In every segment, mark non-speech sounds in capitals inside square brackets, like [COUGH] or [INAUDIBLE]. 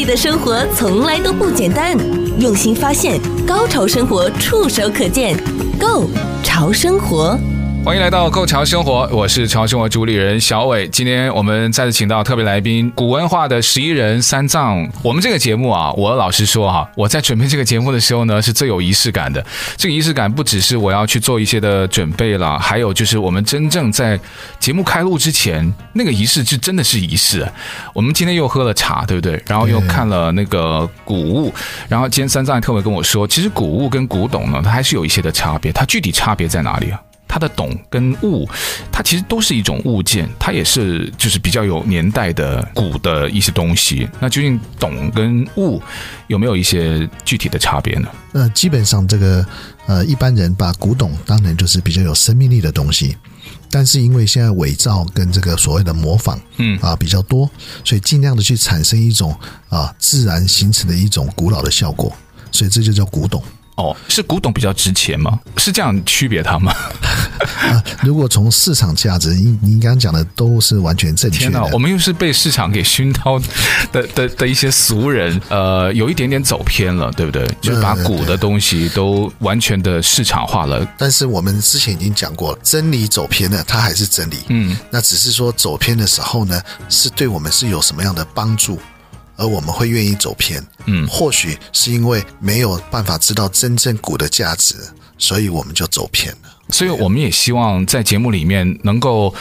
你的生活从来都不简单，用心发现，高潮生活触手可见 Go 潮生活。欢迎来到《Go 潮生活》，我是潮生活主理人小伟。今天我们再次请到特别来宾，古文化的十一人三藏。我们这个节目啊，我老实说哈，我在准备这个节目的时候呢，是最有仪式感的。这个仪式感不只是我要去做一些的准备了，还有就是我们真正在节目开录之前，那个仪式就真的是仪式。我们今天又喝了茶，对不对？然后又看了那个古物，然后今天三藏特别跟我说，其实古物跟古董呢，它还是有一些的差别。它具体差别在哪里啊？它的董跟物，它其实都是一种物件，它也是就是比较有年代的古的一些东西。那究竟董跟物有没有一些具体的差别呢？呃，基本上这个呃，一般人把古董当成就是比较有生命力的东西，但是因为现在伪造跟这个所谓的模仿，嗯啊比较多，所以尽量的去产生一种啊自然形成的一种古老的效果，所以这就叫古董。哦，是古董比较值钱吗？是这样区别它吗？[LAUGHS] 啊，如果从市场价值，您您刚刚讲的都是完全正确的。天哪，我们又是被市场给熏陶的的的一些俗人，呃，有一点点走偏了，对不对？就把古的东西都完全的市场化了。但是我们之前已经讲过了，真理走偏了，它还是真理。嗯，那只是说走偏的时候呢，是对我们是有什么样的帮助？而我们会愿意走偏，嗯，或许是因为没有办法知道真正股的价值，所以我们就走偏了。所以我们也希望在节目里面能够。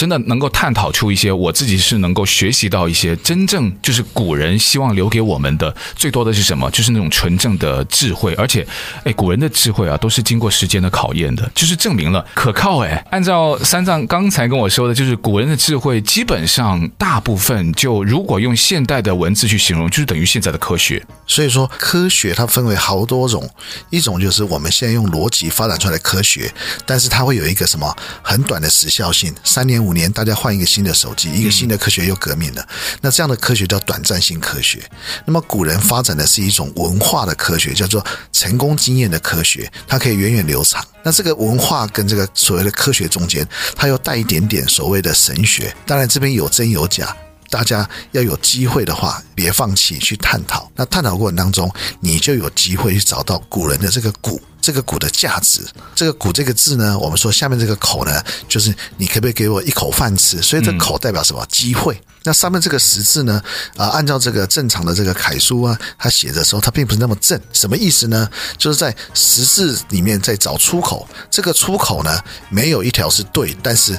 真的能够探讨出一些，我自己是能够学习到一些真正就是古人希望留给我们的最多的是什么？就是那种纯正的智慧，而且，哎，古人的智慧啊，都是经过时间的考验的，就是证明了可靠。哎，按照三藏刚才跟我说的，就是古人的智慧基本上大部分就如果用现代的文字去形容，就是等于现在的科学。所以说，科学它分为好多种，一种就是我们现在用逻辑发展出来的科学，但是它会有一个什么很短的时效性，三年五。五年，大家换一个新的手机，一个新的科学又革命了。那这样的科学叫短暂性科学。那么古人发展的是一种文化的科学，叫做成功经验的科学，它可以源远流长。那这个文化跟这个所谓的科学中间，它又带一点点所谓的神学。当然这边有真有假，大家要有机会的话，别放弃去探讨。那探讨过程当中，你就有机会去找到古人的这个古。这个“古”的价值，这个“古”这个字呢，我们说下面这个“口”呢，就是你可不可以给我一口饭吃？所以这“口”代表什么？机会。那上面这个“十”字呢？啊，按照这个正常的这个楷书啊，它写的时候，它并不是那么正。什么意思呢？就是在“十”字里面在找出口。这个出口呢，没有一条是对，但是。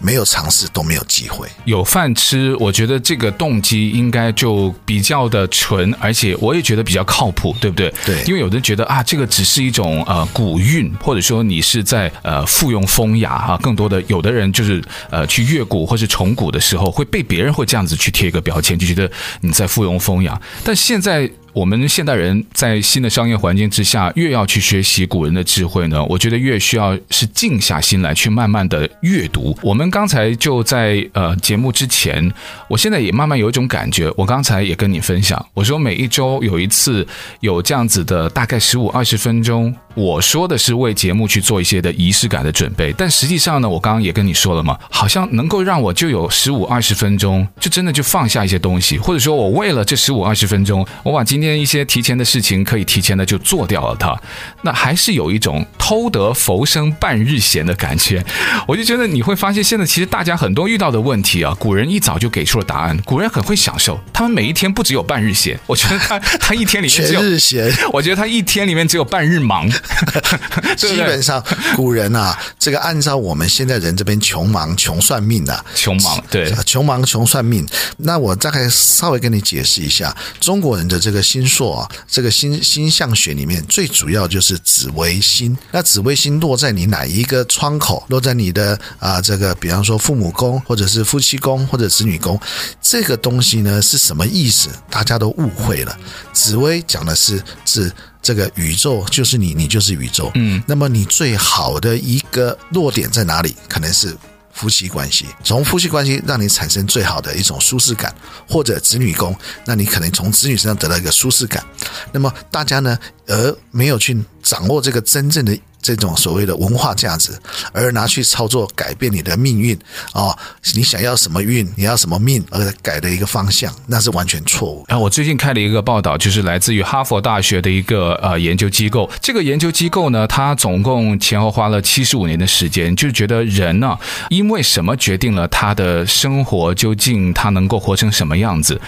没有尝试都没有机会。有饭吃，我觉得这个动机应该就比较的纯，而且我也觉得比较靠谱，对不对？对，因为有的人觉得啊，这个只是一种呃古韵，或者说你是在呃附庸风雅哈。更多的有的人就是呃去越古或是重古的时候，会被别人会这样子去贴一个标签，就觉得你在附庸风雅。但现在。我们现代人在新的商业环境之下，越要去学习古人的智慧呢，我觉得越需要是静下心来去慢慢的阅读。我们刚才就在呃节目之前，我现在也慢慢有一种感觉。我刚才也跟你分享，我说每一周有一次有这样子的大概十五二十分钟，我说的是为节目去做一些的仪式感的准备，但实际上呢，我刚刚也跟你说了嘛，好像能够让我就有十五二十分钟，就真的就放下一些东西，或者说我为了这十五二十分钟，我把今今天一些提前的事情可以提前的就做掉了它，那还是有一种偷得浮生半日闲的感觉。我就觉得你会发现，现在其实大家很多遇到的问题啊，古人一早就给出了答案。古人很会享受，他们每一天不只有半日闲，我觉得他他一天里面只有日闲，我觉得他一天里面只有半日忙。[LAUGHS] 基本上古人啊，这个按照我们现在人这边穷忙穷算命的、啊，穷忙对，穷忙穷算命。那我大概稍微跟你解释一下，中国人的这个星宿啊，这个星星象学里面最主要就是紫微星。那紫微星落在你哪一个窗口？落在你的啊这个，比方说父母宫，或者是夫妻宫，或者子女宫，这个东西呢是什么意思？大家都误会了。紫微讲的是指这个宇宙就是你，你就是宇宙。嗯，那么你最好的一个落点在哪里？可能是。夫妻关系，从夫妻关系让你产生最好的一种舒适感，或者子女宫，那你可能从子女身上得到一个舒适感。那么大家呢，而没有去掌握这个真正的。这种所谓的文化价值，而拿去操作改变你的命运哦，你想要什么运，你要什么命，而改的一个方向，那是完全错误。啊，我最近看了一个报道，就是来自于哈佛大学的一个呃研究机构。这个研究机构呢，它总共前后花了七十五年的时间，就觉得人呢、因为什么决定了他的生活，究竟他能够活成什么样子？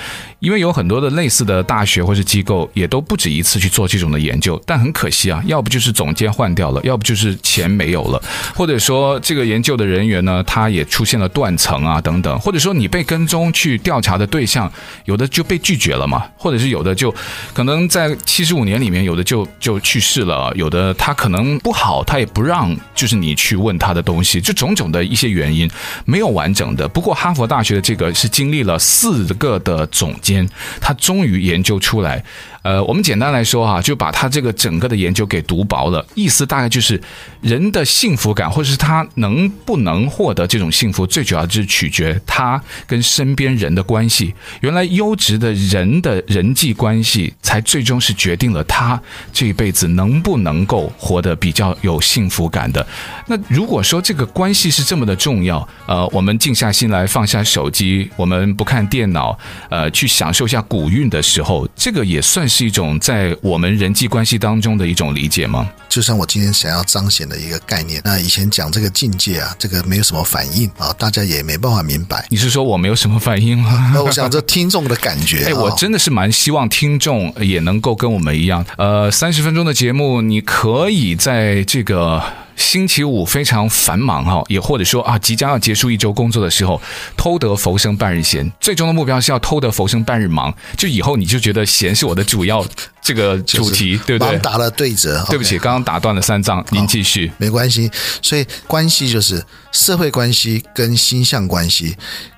因为有很多的类似的大学或是机构，也都不止一次去做这种的研究，但很可惜啊，要不就是总监换掉了，要不就是钱没有了，或者说这个研究的人员呢，他也出现了断层啊等等，或者说你被跟踪去调查的对象，有的就被拒绝了嘛，或者是有的就可能在七十五年里面，有的就就去世了，有的他可能不好，他也不让就是你去问他的东西，就种种的一些原因，没有完整的。不过哈佛大学的这个是经历了四个的总监。他终于研究出来。呃，我们简单来说哈，就把他这个整个的研究给读薄了。意思大概就是，人的幸福感，或者是他能不能获得这种幸福，最主要就是取决他跟身边人的关系。原来优质的人的人际关系，才最终是决定了他这一辈子能不能够活得比较有幸福感的。那如果说这个关系是这么的重要，呃，我们静下心来，放下手机，我们不看电脑，呃，去享受一下古韵的时候，这个也算是。一种在我们人际关系当中的一种理解吗？就像我今天想要彰显的一个概念。那以前讲这个境界啊，这个没有什么反应啊，大家也没办法明白。你是说我没有什么反应吗？[LAUGHS] 那我想这听众的感觉，[LAUGHS] 哎，我真的是蛮希望听众也能够跟我们一样，呃，三十分钟的节目，你可以在这个。星期五非常繁忙哈，也或者说啊，即将要结束一周工作的时候，偷得浮生半日闲，最终的目标是要偷得浮生半日忙。就以后你就觉得闲是我的主要这个主题，对不对？打了对折，对不起，刚刚打断了三藏，您继续。没关系，所以关系就是社会关系跟星象关系。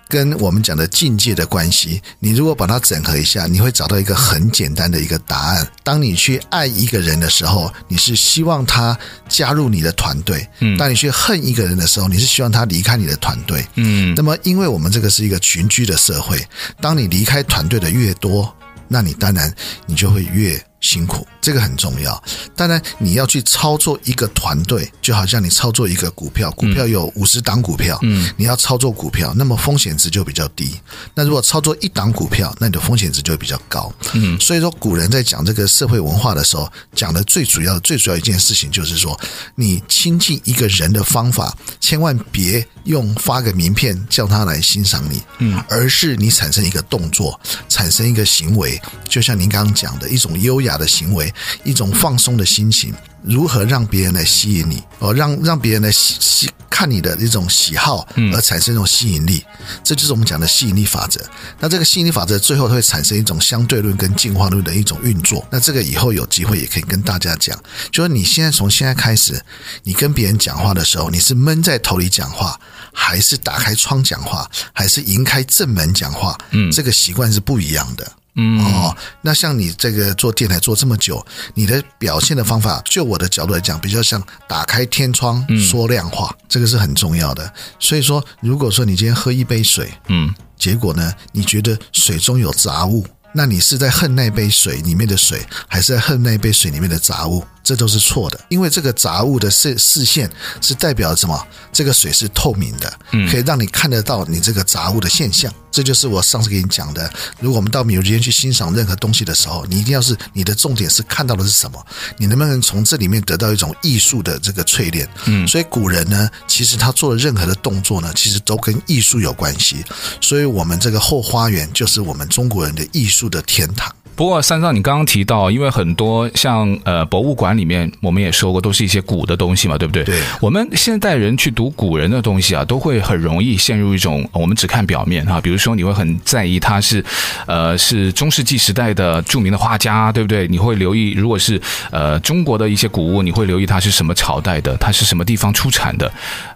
跟我们讲的境界的关系，你如果把它整合一下，你会找到一个很简单的一个答案。当你去爱一个人的时候，你是希望他加入你的团队；嗯，当你去恨一个人的时候，你是希望他离开你的团队。嗯，那么因为我们这个是一个群居的社会，当你离开团队的越多，那你当然你就会越。辛苦，这个很重要。当然，你要去操作一个团队，就好像你操作一个股票，股票有五十档股票，嗯，你要操作股票，那么风险值就比较低。那如果操作一档股票，那你的风险值就会比较高。嗯，所以说古人在讲这个社会文化的时候，讲的最主要的、最主要一件事情就是说，你亲近一个人的方法，千万别用发个名片叫他来欣赏你，嗯，而是你产生一个动作，产生一个行为，就像您刚刚讲的一种优雅。的行为，一种放松的心情，如何让别人来吸引你？哦，让让别人来吸吸看你的一种喜好，而产生一种吸引力，这就是我们讲的吸引力法则。那这个吸引力法则最后会产生一种相对论跟进化论的一种运作。那这个以后有机会也可以跟大家讲，就是你现在从现在开始，你跟别人讲话的时候，你是闷在头里讲话，还是打开窗讲话，还是迎开正门讲话？嗯，这个习惯是不一样的。嗯哦，那像你这个做电台做这么久，你的表现的方法，就我的角度来讲，比较像打开天窗说亮话，这个是很重要的。所以说，如果说你今天喝一杯水，嗯，结果呢，你觉得水中有杂物，那你是在恨那杯水里面的水，还是在恨那杯水里面的杂物？这都是错的，因为这个杂物的视视线是代表什么？这个水是透明的，可以让你看得到你这个杂物的现象。这就是我上次给你讲的。如果我们到美术间去欣赏任何东西的时候，你一定要是你的重点是看到的是什么？你能不能从这里面得到一种艺术的这个淬炼？嗯，所以古人呢，其实他做的任何的动作呢，其实都跟艺术有关系。所以我们这个后花园就是我们中国人的艺术的天堂。不过三藏，你刚刚提到，因为很多像呃博物馆里面，我们也说过，都是一些古的东西嘛，对不对？对。我们现代人去读古人的东西啊，都会很容易陷入一种我们只看表面哈。比如说，你会很在意他是呃是中世纪时代的著名的画家，对不对？你会留意，如果是呃中国的一些古物，你会留意它是什么朝代的，它是什么地方出产的。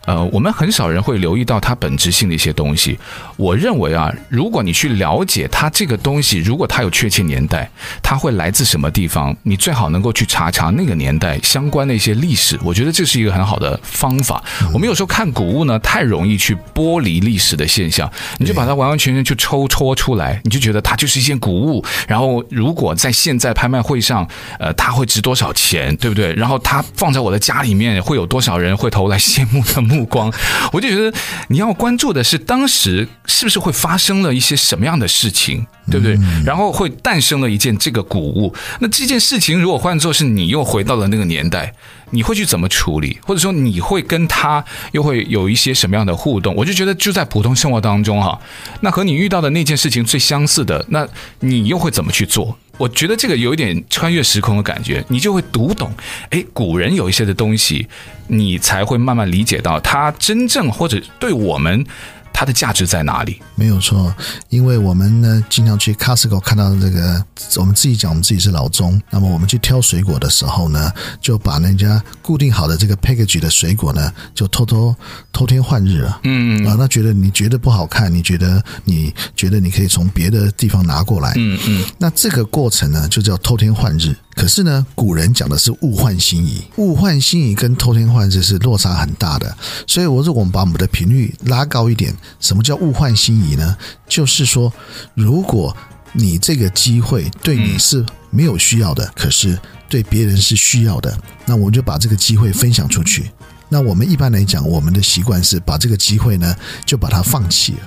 呃，我们很少人会留意到它本质性的一些东西。我认为啊，如果你去了解它这个东西，如果它有确切年代，它会来自什么地方，你最好能够去查查那个年代相关的一些历史。我觉得这是一个很好的方法。我们有时候看古物呢，太容易去剥离历史的现象，你就把它完完全全去抽戳出来，你就觉得它就是一件古物。然后，如果在现在拍卖会上，呃，它会值多少钱，对不对？然后它放在我的家里面，会有多少人会投来羡慕的目光？我就觉得你要关注的是当时是不是会发生了一些什么样的事情，对不对？然后会诞生了一件这个古物。那这件事情如果换作是你又回到了那个年代，你会去怎么处理？或者说你会跟他又会有一些什么样的互动？我就觉得就在普通生活当中哈，那和你遇到的那件事情最相似的，那你又会怎么去做？我觉得这个有一点穿越时空的感觉，你就会读懂，哎，古人有一些的东西，你才会慢慢理解到他真正或者对我们。它的价值在哪里？没有错，因为我们呢经常去 Costco 看到这个，我们自己讲我们自己是老中，那么我们去挑水果的时候呢，就把人家固定好的这个 package 的水果呢，就偷偷偷天换日了。嗯啊，那觉得你觉得不好看，你觉得你觉得你可以从别的地方拿过来。嗯嗯，那这个过程呢，就叫偷天换日。可是呢，古人讲的是物换星移，物换星移跟偷天换日是落差很大的。所以，我如果我们把我们的频率拉高一点，什么叫物换星移呢？就是说，如果你这个机会对你是没有需要的，可是对别人是需要的，那我们就把这个机会分享出去。那我们一般来讲，我们的习惯是把这个机会呢，就把它放弃了。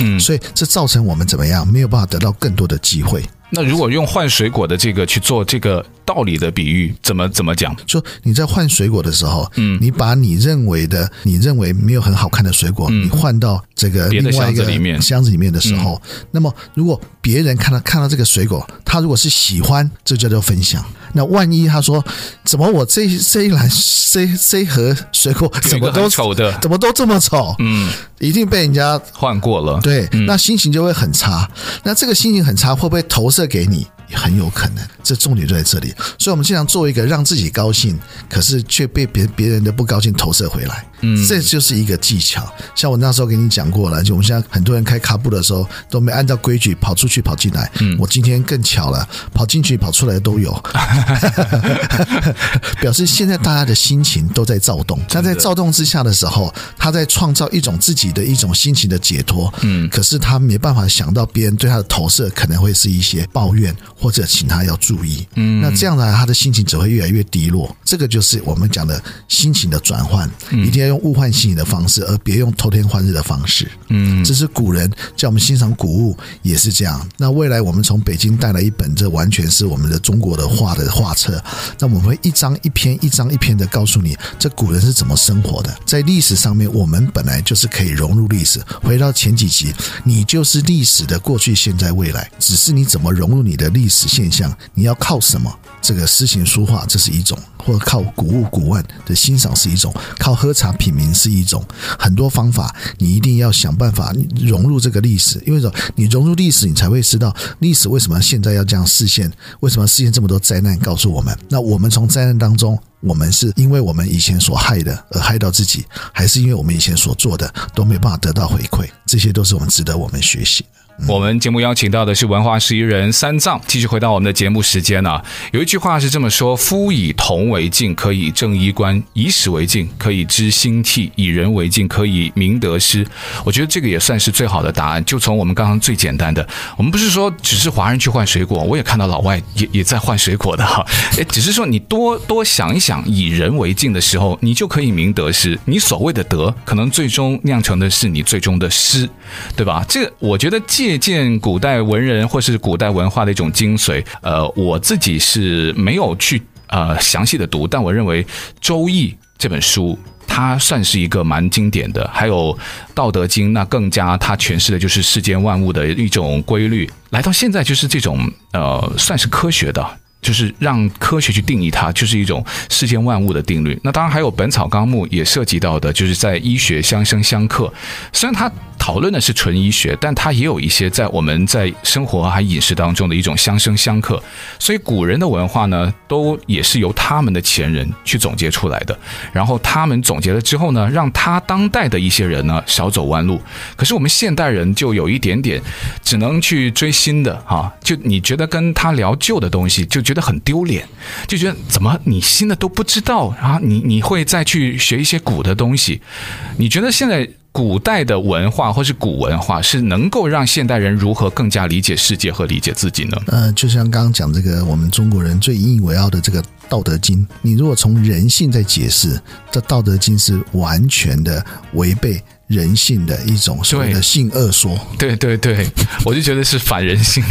嗯，所以这造成我们怎么样？没有办法得到更多的机会。那如果用换水果的这个去做这个道理的比喻，怎么怎么讲？说你在换水果的时候，嗯，你把你认为的、你认为没有很好看的水果，嗯，你换到这个另外一个里面箱子里面的时候，嗯，那么如果别人看到看到这个水果，他如果是喜欢，这就叫分享。那万一他说，怎么我这这一篮这这盒水果怎么都丑的，怎么都这么丑？嗯，一定被人家换过了。对，那心情就会很差。那这个心情很差，会不会投射给你？也很有可能，这重点就在这里。所以，我们经常做一个让自己高兴，可是却被别别人的不高兴投射回来。嗯，这就是一个技巧。像我那时候给你讲过了，就我们现在很多人开卡布的时候都没按照规矩跑出去跑进来。嗯，我今天更巧了，跑进去跑出来都有，[LAUGHS] 表示现在大家的心情都在躁动。他在躁动之下的时候，他在创造一种自己的一种心情的解脱。嗯，可是他没办法想到别人对他的投射可能会是一些抱怨。或者请他要注意，嗯，那这样呢，他的心情只会越来越低落。这个就是我们讲的心情的转换，一定要用物换星移的方式，而别用偷天换日的方式。嗯，这是古人叫我们欣赏古物也是这样。那未来我们从北京带来一本，这完全是我们的中国的画的画册。那我们会一张一篇，一张一篇的告诉你，这古人是怎么生活的。在历史上面，我们本来就是可以融入历史。回到前几集，你就是历史的过去、现在、未来，只是你怎么融入你的历史。历史现象，你要靠什么？这个诗情书画，这是一种；或者靠古物古玩的欣赏是一种；靠喝茶品茗是一种。很多方法，你一定要想办法融入这个历史。因为说，你融入历史，你才会知道历史为什么现在要这样实现，为什么实现这么多灾难？告诉我们，那我们从灾难当中，我们是因为我们以前所害的而害到自己，还是因为我们以前所做的都没办法得到回馈？这些都是我们值得我们学习。我们节目邀请到的是文化十一人三藏，继续回到我们的节目时间呢、有一句话是这么说：“夫以铜为镜，可以正衣冠；以史为镜，可以知兴替；以人为镜，可以明得失。”我觉得这个也算是最好的答案。就从我们刚刚最简单的，我们不是说只是华人去换水果，我也看到老外也 [LAUGHS] 也在换水果的哈。哎，只是说你多多想一想，以人为镜的时候，你就可以明得失。你所谓的得，可能最终酿成的是你最终的失，对吧？这个我觉得既借鉴古代文人或是古代文化的一种精髓，呃，我自己是没有去呃详细的读，但我认为《周易》这本书它算是一个蛮经典的。还有《道德经》，那更加它诠释的就是世间万物的一种规律。来到现在，就是这种呃，算是科学的。就是让科学去定义它，就是一种世间万物的定律。那当然还有《本草纲目》也涉及到的，就是在医学相生相克。虽然它讨论的是纯医学，但它也有一些在我们在生活还饮食当中的一种相生相克。所以古人的文化呢，都也是由他们的前人去总结出来的。然后他们总结了之后呢，让他当代的一些人呢少走弯路。可是我们现代人就有一点点只能去追新的哈，就你觉得跟他聊旧的东西就。觉得很丢脸，就觉得怎么你新的都不知道啊？你你会再去学一些古的东西？你觉得现在古代的文化或是古文化是能够让现代人如何更加理解世界和理解自己呢？呃，就像刚刚讲这个，我们中国人最引以为傲的这个《道德经》，你如果从人性在解释，这《道德经》是完全的违背。人性的一种所谓的性恶说，对对对，[LAUGHS] 我就觉得是反人性。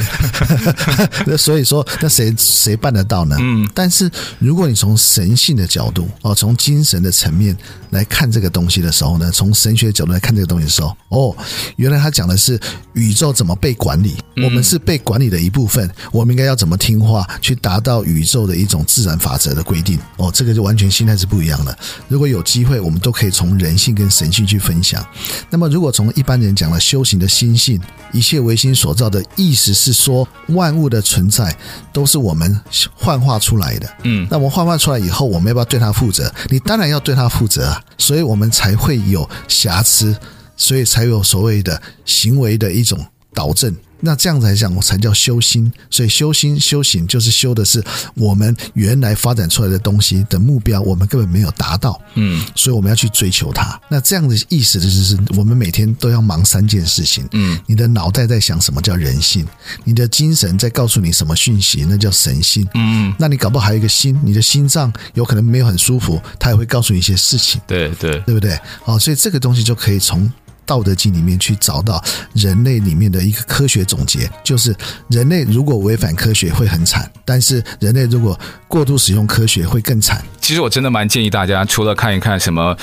那 [LAUGHS] 所以说，那谁谁办得到呢？嗯，但是如果你从神性的角度哦，从精神的层面来看这个东西的时候呢，从神学角度来看这个东西的时候，哦，原来他讲的是宇宙怎么被管理，我们是被管理的一部分，我们应该要怎么听话，去达到宇宙的一种自然法则的规定。哦，这个就完全心态是不一样的。如果有机会，我们都可以从人性跟神性去分享。那么，如果从一般人讲了修行的心性，一切唯心所造的意思是说，万物的存在都是我们幻化出来的。嗯，那我们幻化出来以后，我们要不要对它负责？你当然要对它负责啊，所以我们才会有瑕疵，所以才有所谓的行为的一种导正。那这样子来讲，我才叫修心。所以修心修行就是修的是我们原来发展出来的东西的目标，我们根本没有达到。嗯，所以我们要去追求它。那这样的意思就是，我们每天都要忙三件事情。嗯，你的脑袋在想什么叫人性，你的精神在告诉你什么讯息，那叫神性。嗯，那你搞不好还有一个心，你的心脏有可能没有很舒服，它也会告诉你一些事情。对对，对不对？哦，所以这个东西就可以从。道德经里面去找到人类里面的一个科学总结，就是人类如果违反科学会很惨，但是人类如果过度使用科学会更惨。其实我真的蛮建议大家，除了看一看什么。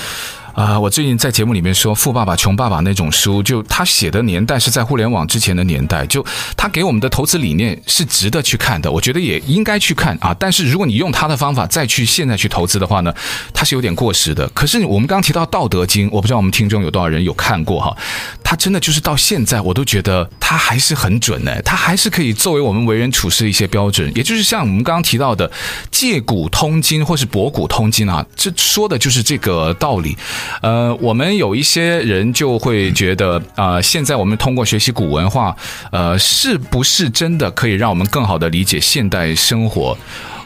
啊、我最近在节目里面说《富爸爸穷爸爸》那种书，就他写的年代是在互联网之前的年代，就他给我们的投资理念是值得去看的，我觉得也应该去看啊。但是如果你用他的方法再去现在去投资的话呢，他是有点过时的。可是我们刚提到《道德经》，我不知道我们听众有多少人有看过哈，他真的就是到现在我都觉得他还是很准呢，他还是可以作为我们为人处事的一些标准。也就是像我们刚刚提到的《借古通今》或是《博古通今》啊，这说的就是这个道理。呃，我们有一些人就会觉得，啊、呃，现在我们通过学习古文化，呃，是不是真的可以让我们更好的理解现代生活？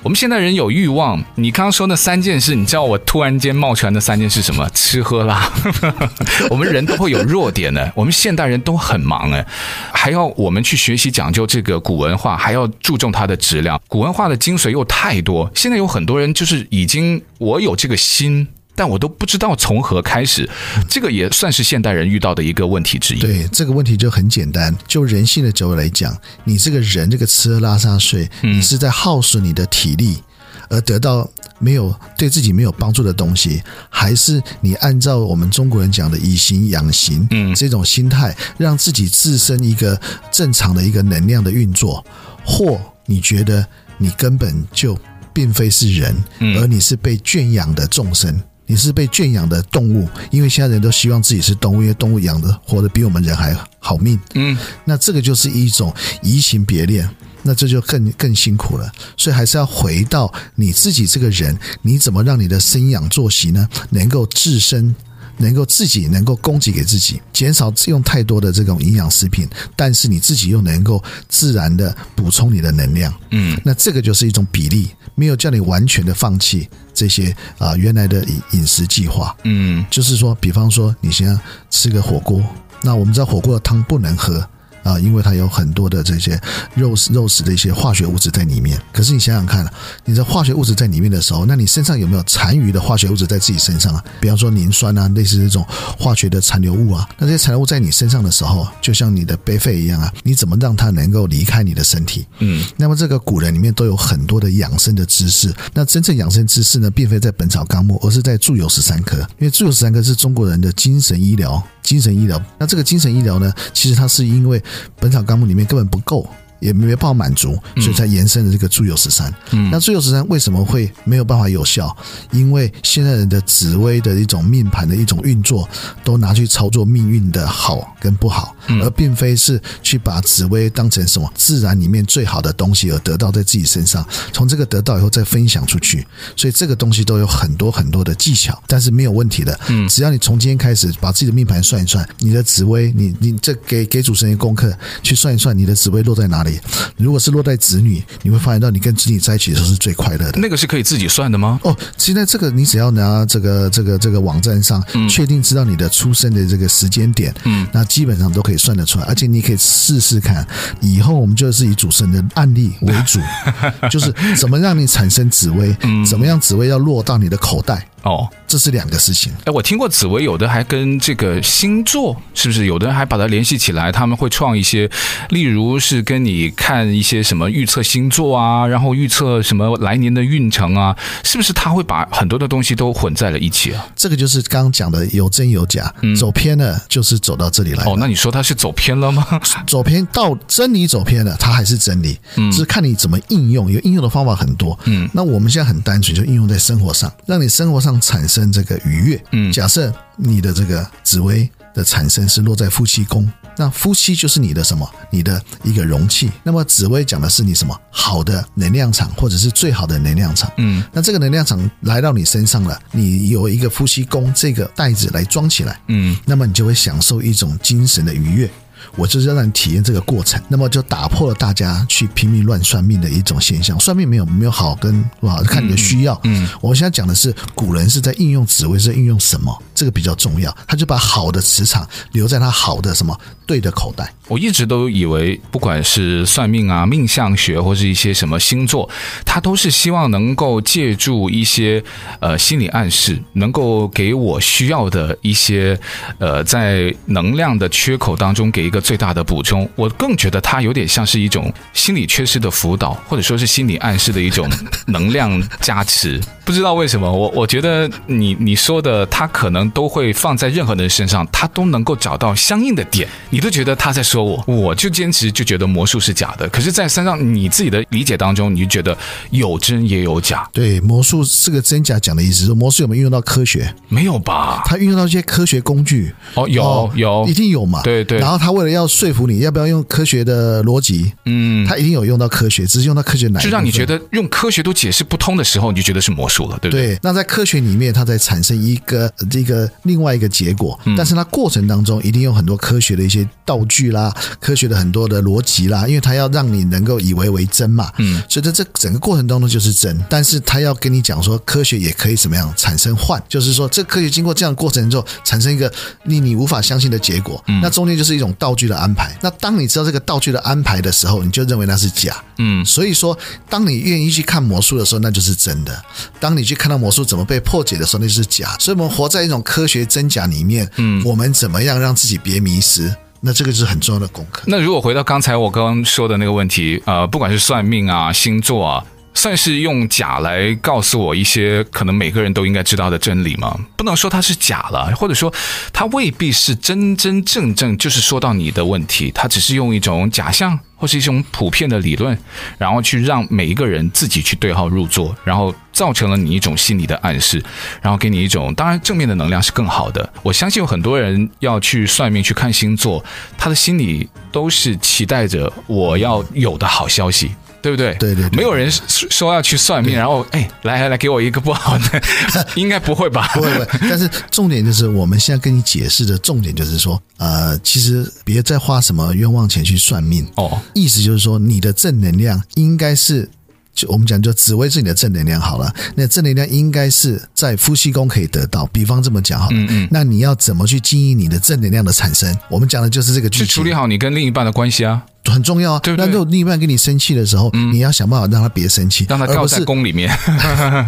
我们现代人有欲望，你刚刚说那三件事，你知道我突然间冒出来那三件事什么？吃喝拉，[LAUGHS] 我们人都会有弱点的。我们现代人都很忙哎，还要我们去学习讲究这个古文化，还要注重它的质量。古文化的精髓又太多，现在有很多人就是已经我有这个心。但我都不知道从何开始，这个也算是现代人遇到的一个问题之一。对，这个问题就很简单，就人性的角度来讲，你这个人这个吃喝拉撒睡，你是在耗损你的体力，而得到没有对自己没有帮助的东西，还是你按照我们中国人讲的以形养形，嗯，这种心态，让自己自身一个正常的一个能量的运作，或你觉得你根本就并非是人，而你是被圈养的众生。你是被圈养的动物，因为现在人都希望自己是动物，因为动物养的活得比我们人还好命。嗯，那这个就是一种移情别恋，那这就更更辛苦了。所以还是要回到你自己这个人，你怎么让你的生养作息呢，能够自身，能够自己能够供给给自己，减少用太多的这种营养食品，但是你自己又能够自然的补充你的能量。嗯，那这个就是一种比例，没有叫你完全的放弃。这些啊，原来的饮饮食计划，嗯，就是说，比方说，你先吃个火锅，那我们知道火锅的汤不能喝啊，因为它有很多的这些肉食肉食的一些化学物质在里面。可是你想想看，你的化学物质在里面的时候，那你身上有没有残余的化学物质在自己身上啊？比方说磷酸啊，类似这种化学的残留物啊，那这些残留物在你身上的时候，就像你的背肺一样啊，你怎么让它能够离开你的身体？嗯，那么这个古人里面都有很多的养生的知识。那真正养生知识呢，并非在《本草纲目》，而是在《著有十三科》，因为《著有十三科》是中国人的精神医疗。精神医疗，那这个精神医疗呢，其实它是因为《本草纲目》里面根本不够。也没办法满足，所以才延伸了这个著有十三。嗯，那著有十三为什么会没有办法有效？因为现在人的紫薇的一种命盘的一种运作，都拿去操作命运的好跟不好，而并非是去把紫薇当成什么自然里面最好的东西而得到在自己身上，从这个得到以后再分享出去。所以这个东西都有很多很多的技巧，但是没有问题的。嗯，只要你从今天开始把自己的命盘算一算，你的紫薇，你你这给给主持人功课去算一算，你的紫薇落在哪里？如果是落在子女，你会发现到你跟子女在一起的时候是最快乐的。那个是可以自己算的吗？哦，现在这个你只要拿这个这个这个网站上确定知道你的出生的这个时间点，嗯，那基本上都可以算得出来。而且你可以试试看，以后我们就是以主持人的案例为主，[LAUGHS] 就是怎么让你产生紫薇，怎么样紫薇要落到你的口袋。哦，这是两个事情。哎，我听过紫薇，有的还跟这个星座是不是？有的人还把它联系起来，他们会创一些，例如是跟你看一些什么预测星座啊，然后预测什么来年的运程啊，是不是？他会把很多的东西都混在了一起啊？这个就是刚刚讲的有真有假，走偏了就是走到这里来。哦，那你说他是走偏了吗？[LAUGHS] 走偏到真理走偏了，他还是真理，嗯，只是看你怎么应用。有应用的方法很多，嗯，那我们现在很单纯，就应用在生活上，让你生活上。产生这个愉悦。嗯，假设你的这个紫薇的产生是落在夫妻宫，那夫妻就是你的什么？你的一个容器。那么紫薇讲的是你什么？好的能量场，或者是最好的能量场。嗯，那这个能量场来到你身上了，你有一个夫妻宫这个袋子来装起来。嗯，那么你就会享受一种精神的愉悦。我就是要让你体验这个过程，那么就打破了大家去拼命乱算命的一种现象。算命没有没有好跟不好，看你的需要。嗯，我现在讲的是古人是在应用紫薇，是在应用什么？这个比较重要。他就把好的磁场留在他好的什么对的口袋。我一直都以为，不管是算命啊、命相学，或是一些什么星座，他都是希望能够借助一些呃心理暗示，能够给我需要的一些呃在能量的缺口当中给一个。最大的补充，我更觉得它有点像是一种心理缺失的辅导，或者说是心理暗示的一种 [LAUGHS] 能量加持。不知道为什么，我我觉得你你说的，他可能都会放在任何人身上，他都能够找到相应的点，你都觉得他在说我，我就坚持就觉得魔术是假的。可是，在山上你自己的理解当中，你就觉得有真也有假。对，魔术是个真假讲的意思，说魔术有没有运用到科学？没有吧？他运用到一些科学工具？哦，有、哦、有，一定有嘛？对对。然后他为了要说服你，要不要用科学的逻辑？嗯，他一定有用到科学，只是用到科学哪？就让你觉得用科学都解释不通的时候，你就觉得是魔术了，对不对？对，那在科学里面，它在产生一个这个另外一个结果，但是它过程当中一定有很多科学的一些道具啦，科学的很多的逻辑啦，因为它要让你能够以为为真嘛，嗯，所以在这整个过程当中就是真，但是它要跟你讲说，科学也可以怎么样产生幻，就是说这科学经过这样的过程之后，产生一个令你无法相信的结果，那中间就是一种道具的安排。那当你知道这个道具的安排的时候，你就认为那是假，嗯，所以说当你愿意去看魔术的时候，那就是真的；当你去看到魔术怎么被破解的时候，那就是假。所以，我们活在一种科学真假里面，嗯，我们怎么样让自己别迷失？那这个是很重要的功课。那如果回到刚才我刚刚说的那个问题，呃，不管是算命啊、星座啊。算是用假来告诉我一些可能每个人都应该知道的真理吗？不能说它是假了，或者说它未必是真真正正就是说到你的问题，它只是用一种假象或是一种普遍的理论，然后去让每一个人自己去对号入座，然后造成了你一种心理的暗示，然后给你一种当然正面的能量是更好的。我相信有很多人要去算命去看星座，他的心里都是期待着我要有的好消息。对不对？对对，对，没有人说要去算命，然后哎，来来来，给我一个不好的，[LAUGHS] 应该不会吧？不会不会。但是重点就是，我们现在跟你解释的重点就是说，呃，其实别再花什么冤枉钱去算命哦。意思就是说，你的正能量应该是。就我们讲，就紫微是你的正能量好了。那正能量应该是在夫妻宫可以得到。比方这么讲好了，嗯嗯，那你要怎么去经营你的正能量的产生？我们讲的就是这个，去处理好你跟另一半的关系啊。很重要啊，对不对？那如果另一半跟你生气的时候，嗯、你要想办法让他别生气，让他跳在宫里面，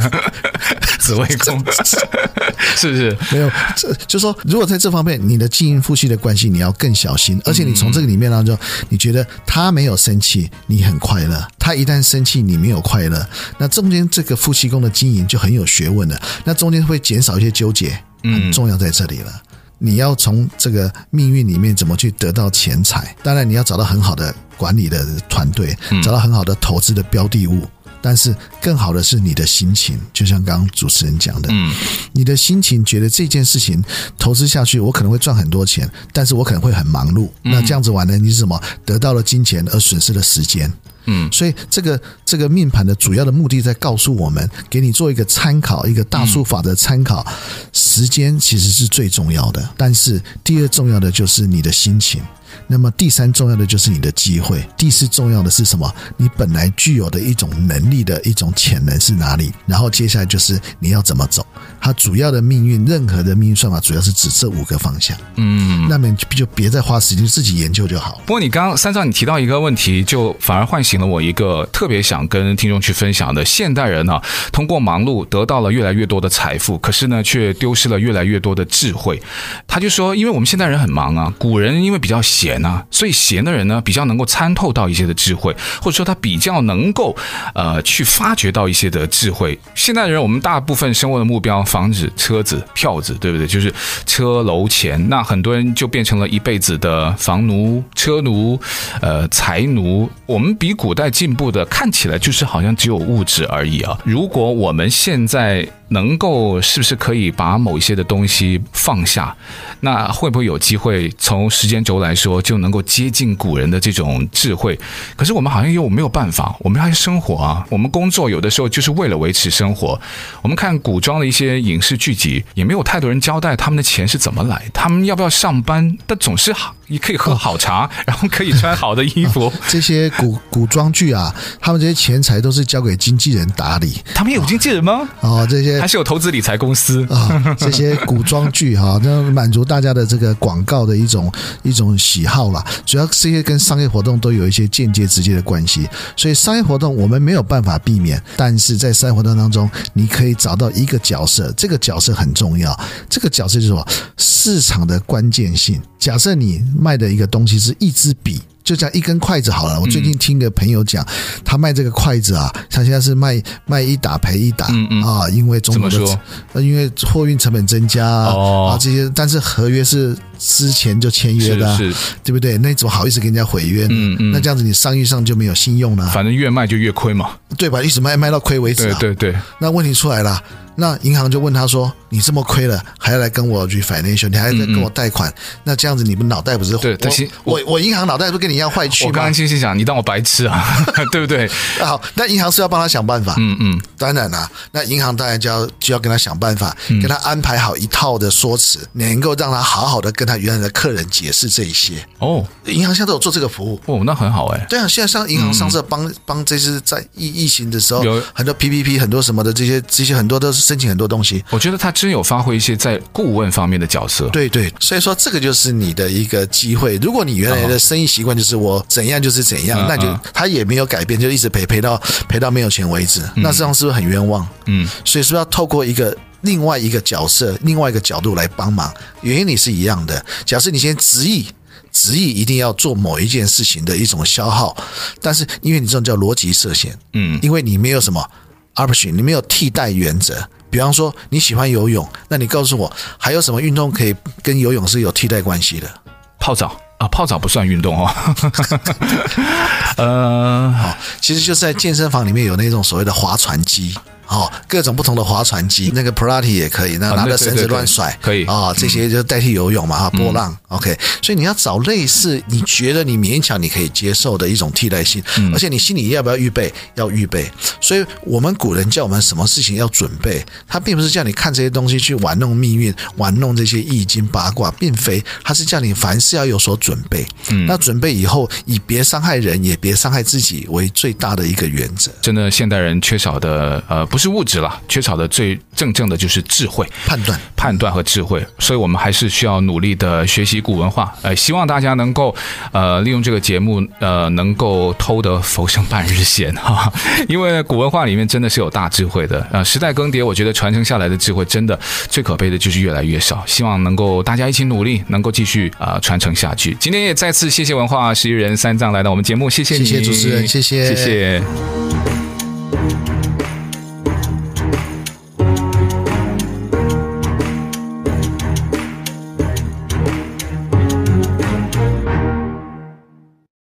[LAUGHS] 紫微宫是不是？没有，这就是说，如果在这方面，你的经营夫妻的关系，你要更小心。而且你从这个里面当中，你觉得他没有生气，你很快乐；他一旦生气，你没有快乐。那中间这个夫妻宫的经营就很有学问了。那中间会减少一些纠结，很重要在这里了。你要从这个命运里面怎么去得到钱财？当然，你要找到很好的管理的团队，找到很好的投资的标的物。但是，更好的是你的心情，就像刚刚主持人讲的，嗯，你的心情觉得这件事情投资下去，我可能会赚很多钱，但是我可能会很忙碌。那这样子玩呢？你是什么？得到了金钱而损失了时间。嗯，所以这个这个命盘的主要的目的在告诉我们，给你做一个参考，一个大数法的参考。时间其实是最重要的，但是第二重要的就是你的心情。那么第三重要的就是你的机会，第四重要的是什么？你本来具有的一种能力的一种潜能是哪里？然后接下来就是你要怎么走？它主要的命运，任何的命运算法主要是指这五个方向。嗯，那么就别再花时间自己研究就好。不过你刚刚三少你提到一个问题，就反而唤醒了我一个特别想跟听众去分享的：现代人呢、啊，通过忙碌得到了越来越多的财富，可是呢，却丢失了越来越多的智慧。他就说，因为我们现代人很忙啊，古人因为比较闲。那所以闲的人呢，比较能够参透到一些的智慧，或者说他比较能够呃去发掘到一些的智慧。现代人我们大部分生活的目标，房子、车子、票子，对不对？就是车楼钱。那很多人就变成了一辈子的房奴、车奴、呃财奴。我们比古代进步的，看起来就是好像只有物质而已啊。如果我们现在能够，是不是可以把某一些的东西放下？那会不会有机会从时间轴来说？就能够接近古人的这种智慧，可是我们好像又没有办法，我们还生活啊，我们工作有的时候就是为了维持生活。我们看古装的一些影视剧集，也没有太多人交代他们的钱是怎么来，他们要不要上班，但总是好，你可以喝好茶，[LAUGHS] 然后可以穿好的衣服。[LAUGHS] 这些古古装剧啊，他们这些钱财都是交给经纪人打理。他们有经纪人吗？哦，这些还是有投资理财公司啊、哦。这些古装剧哈，[LAUGHS] 那满足大家的这个广告的一种一种喜好。好了，主要这些跟商业活动都有一些间接、直接的关系，所以商业活动我们没有办法避免，但是在商业活动当中，你可以找到一个角色，这个角色很重要，这个角色就是什么？市场的关键性。假设你卖的一个东西是一支笔。就这样一根筷子好了。我最近听个朋友讲，他卖这个筷子啊，他现在是卖卖一打赔一打，嗯嗯啊，因为中国的，因为货运成本增加啊，这些，但是合约是之前就签约的，是，对不对？那你怎么好意思跟人家毁约？那这样子你商誉上就没有信用了。反正越卖就越亏嘛，对吧？一直卖卖到亏为止。对对对，那问题出来了。那银行就问他说：“你这么亏了，还要来跟我 refinance？你还在跟我贷款？嗯嗯，那这样子你们脑袋不是？对，我我，我银行脑袋不跟你一样坏去吗？”我刚刚心想：“你当我白痴啊？[LAUGHS] 对不对？” [LAUGHS] 好，那银行是要帮他想办法。嗯嗯，当然啦，那银行当然就要就要跟他想办法，给他安排好一套的说辞，能够让他好好的跟他原来的客人解释这一些。哦，银行现在都有做这个服务。哦，那很好哎。对啊，现在上银行上次帮帮这次在疫疫情的时候，有很多 PPP 很多什么的这些这些很多都是申请很多东西。我觉得他真有发挥一些在顾问方面的角色。对对，所以说这个就是你的一个机会。如果你原来的生意习惯就是我怎样就是怎样，那就他也没有改变，就一直赔赔到赔到没有钱为止。那这样是不是很冤枉？嗯，所以说要透过一个另外一个角色、另外一个角度来帮忙。原因你是一样的。假设你先执意执意一定要做某一件事情的一种消耗，但是因为你这种叫逻辑设限，嗯，因为你没有什么 option，你没有替代原则。比方说你喜欢游泳，那你告诉我还有什么运动可以跟游泳是有替代关系的？泡澡啊，泡澡不算运动哦。[LAUGHS] 呃，好，其实就是在健身房里面有那种所谓的划船机。哦，各种不同的划船机，那个普拉提也可以，那拿着绳子乱甩，可以啊，这些就代替游泳嘛，哈，波浪，OK。所以你要找类似你觉得你勉强你可以接受的一种替代性，而且你心里要不要预备？要预备。所以我们古人叫我们什么事情要准备，他并不是叫你看这些东西去玩弄命运，玩弄这些易经八卦，并非，他是叫你凡事要有所准备。嗯，那准备以后，以别伤害人，也别伤害自己为最大的一个原则。真的，现代人缺少的呃，不是物质了，缺少的最正正的就是智慧、判断、判断和智慧。所以我们还是需要努力的学习古文化。呃，希望大家能够呃，利用这个节目呃，能够偷得浮生半日闲哈。[LAUGHS] 因为古文化里面真的是有大智慧的。呃，时代更迭，我觉得传承下来的智慧真的最可悲的就是越来越少。希望能够大家一起努力，能够继续啊、呃、传承下去。今天也再次谢谢文化十一人三藏来到我们节目，谢谢你，谢谢主持人，谢谢，谢谢。